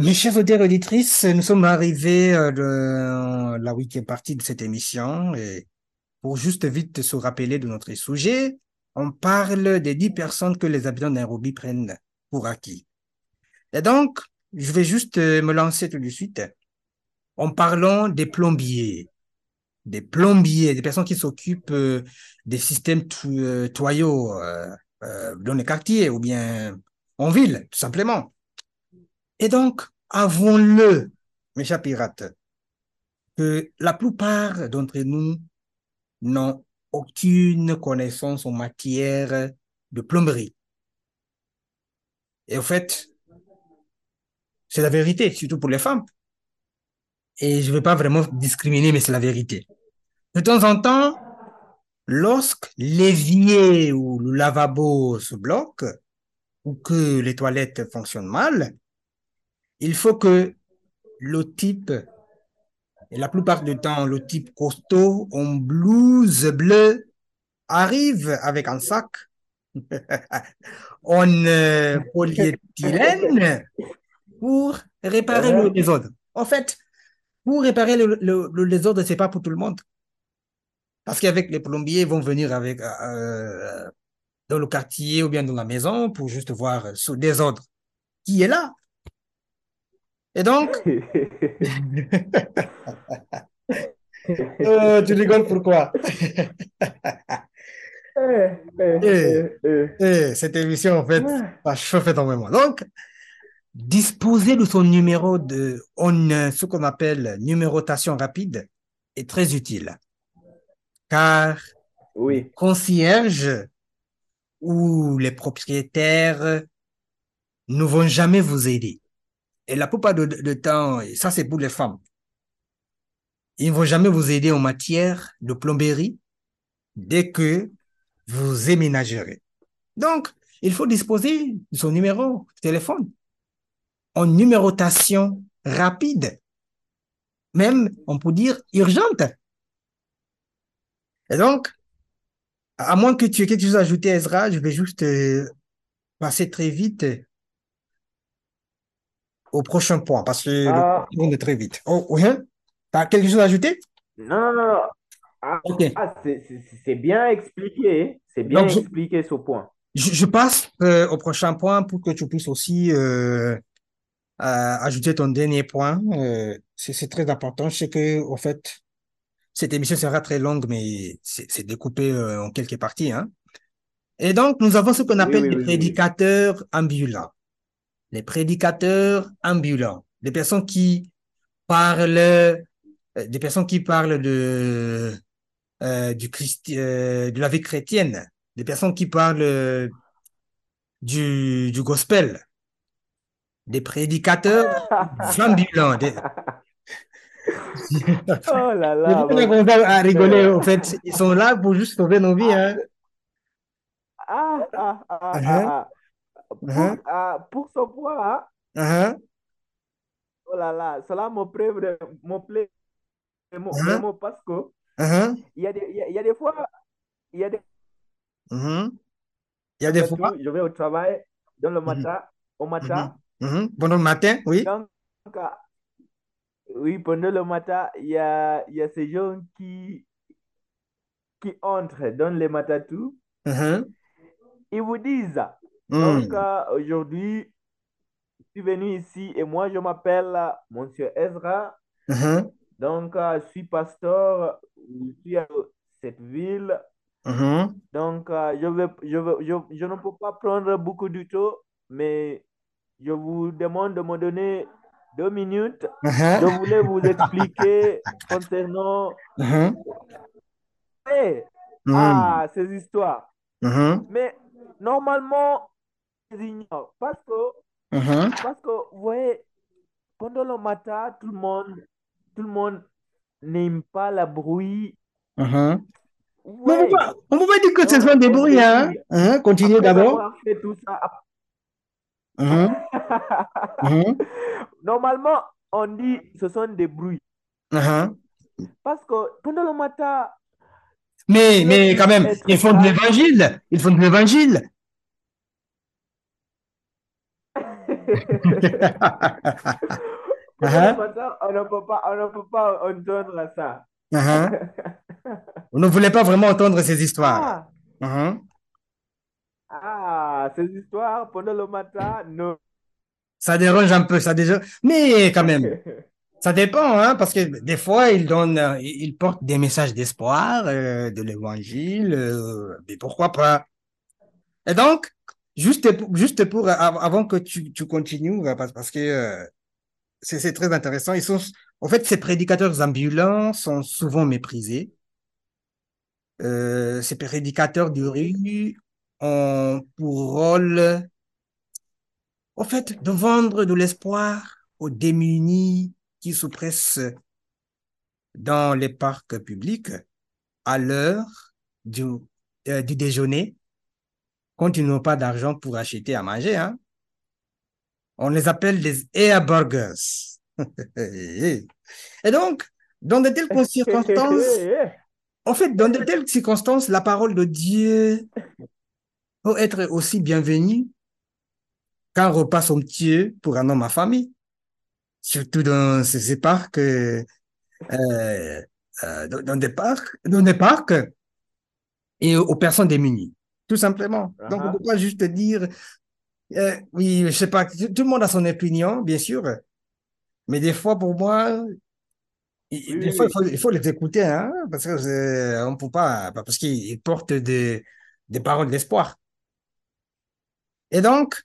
Mes chers auditeurs et auditrices, nous sommes arrivés euh, de la huitième partie de cette émission et pour juste vite se rappeler de notre sujet, on parle des dix personnes que les habitants de prennent pour acquis. Et donc, je vais juste euh, me lancer tout de suite en parlant des plombiers. Des plombiers, des personnes qui s'occupent euh, des systèmes to- toyaux dans les quartiers ou bien en ville, tout simplement. Et donc, avouons-le, mes chers pirates, que la plupart d'entre nous n'ont aucune connaissance en matière de plomberie. Et au fait, c'est la vérité, surtout pour les femmes. Et je ne veux pas vraiment discriminer, mais c'est la vérité. De temps en temps, lorsque l'évier ou le lavabo se bloque, ou que les toilettes fonctionnent mal, il faut que le type, et la plupart du temps, le type costaud en blouse bleue arrive avec un sac en euh, polyéthylène pour réparer le désordre. En fait, pour réparer le, désordre, c'est pas pour tout le monde. Parce qu'avec les plombiers, ils vont venir avec euh, dans le quartier ou bien dans la maison pour juste voir ce désordre qui est là. Et donc, Euh, tu rigoles pourquoi? Eh, eh, Eh, cette émission, en fait, va chauffer énormément. Donc, disposer de son numéro de, on, euh, ce qu'on appelle numérotation rapide est très utile. Car les Oui, concierges ou les propriétaires ne vont jamais vous aider. Et la plupart de, de temps, et ça c'est pour les femmes, ils ne vont jamais vous aider en matière de plomberie dès que vous éménagerez. Donc, il faut disposer de son numéro de téléphone en numérotation rapide, même on peut dire urgente. Et donc, à moins que tu aies quelque chose à ajouter, Ezra, je vais juste euh, passer très vite au prochain point parce que le ah, temps tourne très vite. Oh, oui, hein? T'as quelque chose à ajouter? non, non, non. Ah, Ok. ah, c'est bien expliqué, c'est bien Donc, expliqué ce point. je, je passe euh, au prochain point pour que tu puisses aussi euh, ajouter ton dernier point. Euh, c'est très important. Je sais que, au fait, cette émission sera très longue, mais c'est découpé en quelques parties, hein. Et donc, nous avons ce qu'on appelle oui, oui. prédicateurs ambulants. Les prédicateurs ambulants. Des personnes qui parlent, euh, des personnes qui parlent de, euh, du Christi- euh, de la vie chrétienne. Des personnes qui parlent du, du gospel. Des prédicateurs ambulants. Des... Oh là là, à rigoler, en fait. Ils sont là pour juste sauver nos vies, hein. Ah, ah, ah, ah, Uh-huh, Pour, uh-huh, ah, pour ce point, hein, uh-huh, oh là là, cela me plaît, me plaît vraiment, uh-huh, vraiment parce que uh-huh, il y a des, il y a, il y a des fois, il y a des. Il y a des fois. je vais au travail dans le matin, au matin. Pendant le matin, oui. donc, ah, oui, pendant le matin, il y a, il y a ces gens qui, qui entrent dans les matatu, Uh-huh, ils vous disent, donc mm, euh, aujourd'hui, je suis venu ici et moi je m'appelle euh, Monsieur Ezra, uh-huh, donc euh, je suis pasteur, je suis à cette ville, uh-huh, donc euh, je vais, je vais- je, je ne peux pas prendre beaucoup de temps, mais je vous demande de me donner deux minutes. Je uh-huh, voulais vous expliquer concernant eh, mm, ah, ces histoires. Mais normalement, parce que, parce que, vous voyez, pendant le matin, tout le monde, tout le monde n'aime pas le bruit. Vous Mais on on peut pas dire que ce sont des bruits, hein. Hein, Continuez d'abord. Uh-huh, uh-huh, normalement, on dit ce sont des bruits. uh-huh. Parce que pendant le matin, Mais, mais quand même, ils font de l'évangile. Ils font de l'évangile. Uh-huh, on ne peut pas, on ne peut pas entendre ça. uh-huh. Ne voulez pas vraiment entendre ces histoires. Ah, Uh-huh. ah, ces histoires pendant le matin, non. Ça dérange un peu, ça déjà. Mais quand même, ça dépend, hein, parce que des fois, ils donnent, euh, ils portent des messages d'espoir, euh, de l'évangile, euh, mais pourquoi pas? Et donc, juste pour, juste pour, av- avant que tu, tu continues, parce, que euh, c'est très intéressant, ils sont, en fait, ces prédicateurs ambulants sont souvent méprisés. Euh, ces prédicateurs Oui, rue ont pour rôle, en fait, de vendre de l'espoir aux démunis qui se pressent dans les parcs publics à l'heure du, euh, du déjeuner quand ils n'ont pas d'argent pour acheter à manger, hein. On les appelle des air burgers. Et donc, dans de telles circonstances, en fait, dans de telles circonstances, la parole de Dieu peut être aussi bienvenue qu'un repas somptueux pour un homme à famille, surtout dans ces parcs, euh, euh, dans des parcs, dans des parcs et aux personnes démunies, tout simplement. Donc, on ne Ah, peut pas juste dire, euh, oui, je sais pas, tout le monde a son opinion, bien sûr, mais des fois, pour moi, il- Oui, des oui, fois, il oui. faut, il faut les écouter, hein, parce que euh, on peut pas, parce qu'ils ils portent des, des paroles d'espoir. Et donc,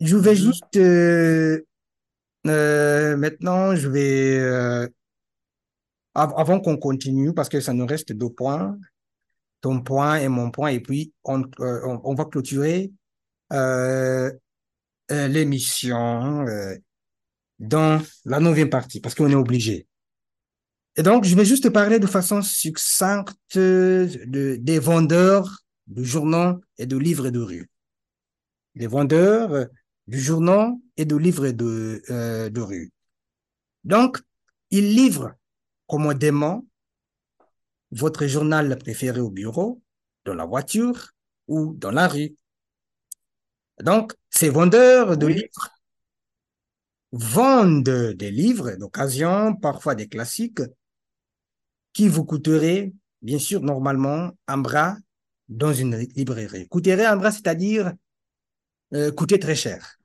je vais Mhm. juste, euh, euh, maintenant, je vais, av- avant qu'on continue, parce que ça nous reste deux points, ton point et mon point, et puis on, euh, va clôturer euh, euh, l'émission dans la neuvième partie, parce qu'on est obligé. Et donc, je vais juste te parler de façon succincte de, des vendeurs de journaux et de livres de rue. Les vendeurs du journal et de livres de, de rue. Donc, ils livrent commodément votre journal préféré au bureau, dans la voiture ou dans la rue. Donc, ces vendeurs de Oui, livres vendent des livres d'occasion, parfois des classiques, qui vous coûteraient, bien sûr, normalement, un bras dans une librairie. Coûterait un bras, c'est-à-dire euh, coûter très cher.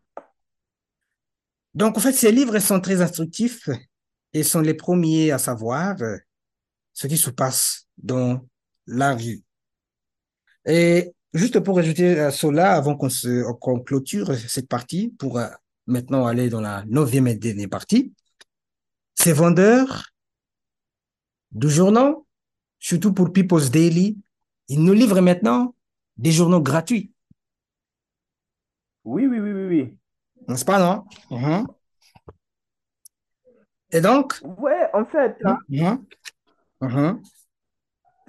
Donc, en fait, ces livres sont très instructifs et sont les premiers à savoir euh, ce qui se passe dans la rue. Et juste pour ajouter à cela, avant qu'on clôture cette partie, pour euh, maintenant aller dans la neuvième et dernière partie, ces vendeurs de journaux, surtout pour People's Daily, ils nous livrent maintenant des journaux gratuits, oui, oui, oui, oui, oui. n'est-ce pas, non? Mhm. Et donc, Ouais, en fait, hein, mhm,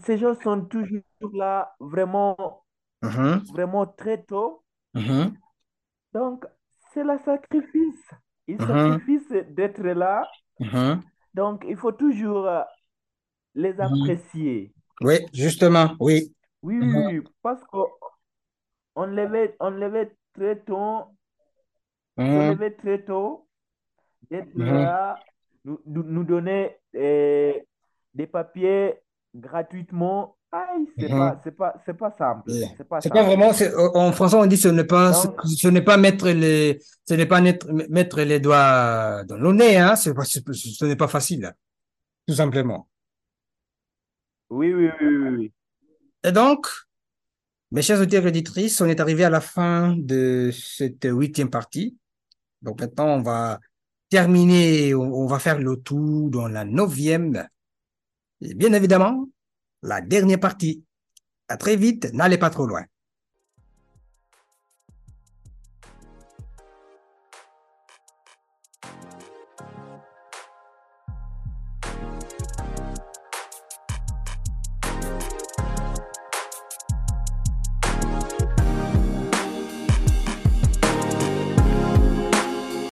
ces gens sont toujours là vraiment, mhm, vraiment très tôt. mhm, Donc, c'est le sacrifice. Ils mhm, sacrifient d'être là. Donc, il faut toujours euh, les apprécier. Oui, justement, oui. Oui, oui, parce qu'on levait, on levait très tôt, mhm, levait très tôt, d'être là, nous, nous, donner euh, des papiers gratuitement. Aïe, c'est pas, c'est pas, c'est pas simple. C'est pas pas vraiment, en français on dit ce n'est pas, ce, Donc, ce n'est pas mettre les, ce n'est pas mettre, mettre les doigts dans le nez, hein, c'est pas- ce n'est pas facile, tout simplement. oui, oui, oui, oui, oui. Et donc, mes chers auditeurs et auditrices, on est arrivé à la fin de cette huitième partie. Donc maintenant, on va terminer, on, on va faire le tour dans la neuvième. Bien évidemment, la dernière partie. À très vite, n'allez pas trop loin.